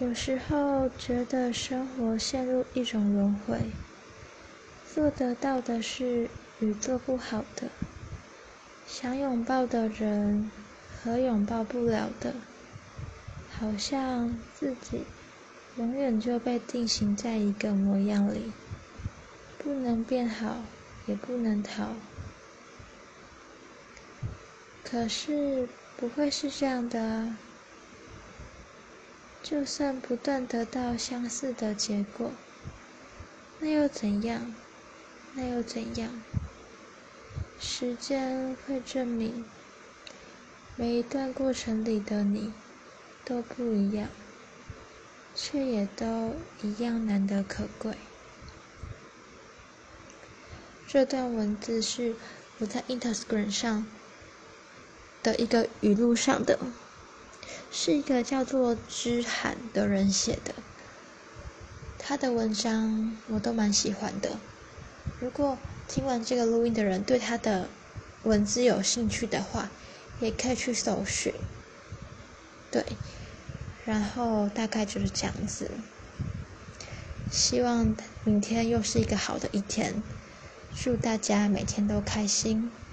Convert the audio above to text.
有时候觉得生活陷入一种轮回，做得到的事与做不好的，想拥抱的人和拥抱不了的，好像自己永远就被定型在一个模样里，不能变好，也不能逃。可是不会是这样的啊。就算不断得到相似的结果，那又怎样？那又怎样？时间会证明，每一段过程里的你都不一样，却也都一样难得可贵。这段文字是我在 Instagram 上的一个语录上的。是一个叫做知罕的人写的，他的文章我都蛮喜欢的。如果听完这个录音的人对他的文字有兴趣的话，也可以去搜寻。对，然后大概就是这样子。希望明天又是一个好的一天，祝大家每天都开心。